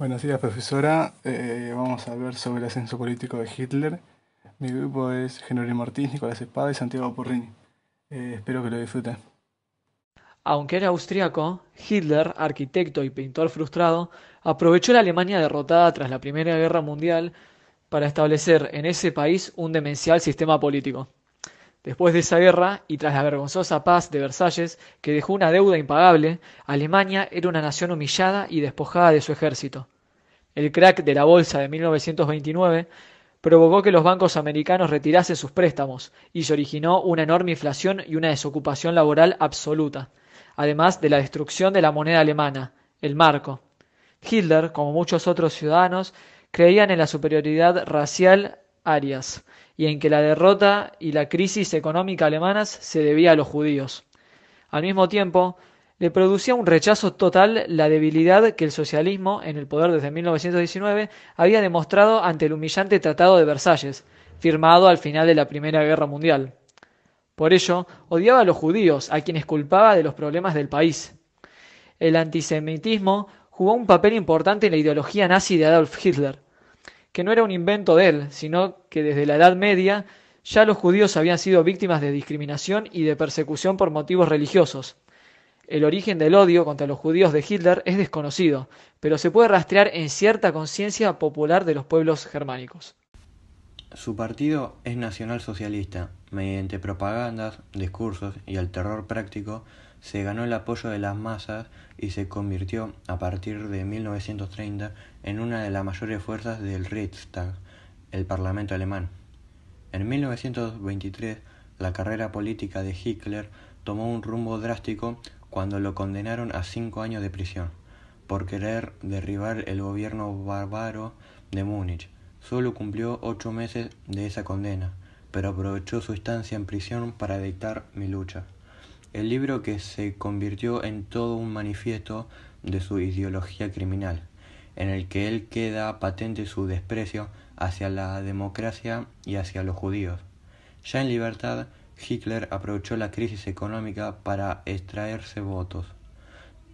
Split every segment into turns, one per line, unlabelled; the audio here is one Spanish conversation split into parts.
Buenos días, profesora. Eh, vamos a ver sobre el ascenso político de Hitler. Mi grupo es Jerónimo Ortiz, Nicolás Espada y Santiago Porrini. Eh, espero que lo disfruten.
Aunque era austriaco, Hitler, arquitecto y pintor frustrado, aprovechó la Alemania derrotada tras la Primera Guerra Mundial para establecer en ese país un demencial sistema político. Después de esa guerra, y tras la vergonzosa paz de Versalles, que dejó una deuda impagable, Alemania era una nación humillada y despojada de su ejército. El crack de la bolsa de 1929 provocó que los bancos americanos retirasen sus préstamos y se originó una enorme inflación y una desocupación laboral absoluta, además de la destrucción de la moneda alemana, el marco. Hitler, como muchos otros ciudadanos, creían en la superioridad racial arias y en que la derrota y la crisis económica alemanas se debía a los judíos. Al mismo tiempo, le producía un rechazo total la debilidad que el socialismo, en el poder desde 1919, había demostrado ante el humillante Tratado de Versalles, firmado al final de la Primera Guerra Mundial. Por ello, odiaba a los judíos, a quienes culpaba de los problemas del país. El antisemitismo jugó un papel importante en la ideología nazi de Adolf Hitler, que no era un invento de él, sino que desde la Edad Media ya los judíos habían sido víctimas de discriminación y de persecución por motivos religiosos. El origen del odio contra los judíos de Hitler es desconocido, pero se puede rastrear en cierta conciencia popular de los pueblos germánicos.
Su partido es nacionalsocialista. Mediante propagandas, discursos y el terror práctico, se ganó el apoyo de las masas y se convirtió, a partir de 1930, en una de las mayores fuerzas del Reichstag, el Parlamento alemán. En 1923, la carrera política de Hitler tomó un rumbo drástico cuando lo condenaron a cinco años de prisión por querer derribar el gobierno bárbaro de Múnich Solo cumplió ocho meses de esa condena, pero aprovechó su estancia en prisión para dictar Mi lucha. El libro que se convirtió en todo un manifiesto de su ideología criminal, en el que él queda patente su desprecio hacia la democracia y hacia los judíos. Ya en libertad, Hitler aprovechó la crisis económica para extraerse votos.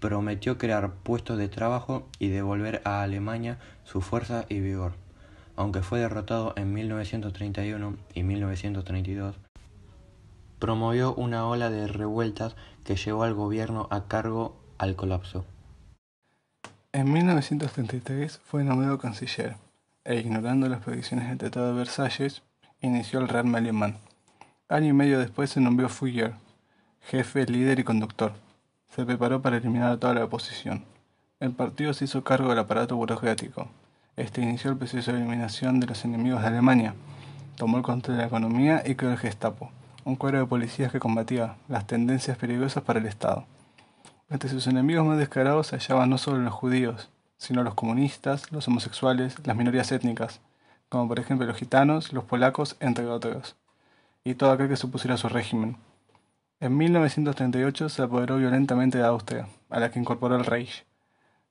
Prometió crear puestos de trabajo y devolver a Alemania su fuerza y vigor aunque fue derrotado en 1931 y 1932, promovió una ola de revueltas que llevó al gobierno a cargo al colapso.
En 1933 fue nombrado canciller e ignorando las predicciones del Tratado de Versalles, inició el Rearme alemán. Año y medio después se nombró Führer, jefe, líder y conductor. Se preparó para eliminar a toda la oposición. El partido se hizo cargo del aparato burocrático, este inició el proceso de eliminación de los enemigos de Alemania. Tomó el control de la economía y creó el Gestapo, un cuadro de policías que combatía las tendencias peligrosas para el Estado. Entre sus enemigos más descarados se hallaban no solo los judíos, sino los comunistas, los homosexuales, las minorías étnicas, como por ejemplo los gitanos, los polacos, entre otros, y todo aquel que supusiera su régimen. En 1938 se apoderó violentamente de Austria, a la que incorporó el Reich,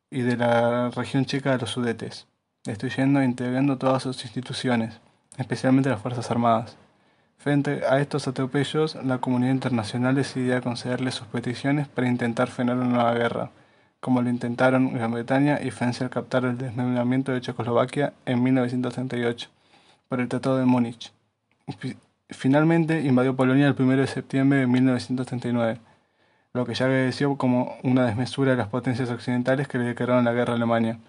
y de la región checa de los Sudetes destruyendo e integrando todas sus instituciones, especialmente las Fuerzas Armadas. Frente a estos atropellos, la comunidad internacional decidió concederle sus peticiones para intentar frenar una nueva guerra, como lo intentaron Gran Bretaña y Francia al captar el desmembramiento de Checoslovaquia en 1938 por el Tratado de Múnich. Finalmente invadió Polonia el 1 de septiembre de 1939, lo que ya agradeció como una desmesura de las potencias occidentales que le declararon la guerra a Alemania.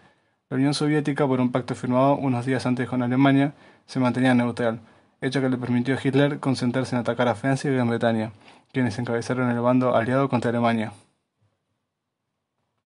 La Unión Soviética, por un pacto firmado unos días antes con Alemania, se mantenía neutral, hecho que le permitió a Hitler concentrarse en atacar a Francia y Gran Bretaña, quienes encabezaron el bando aliado contra Alemania.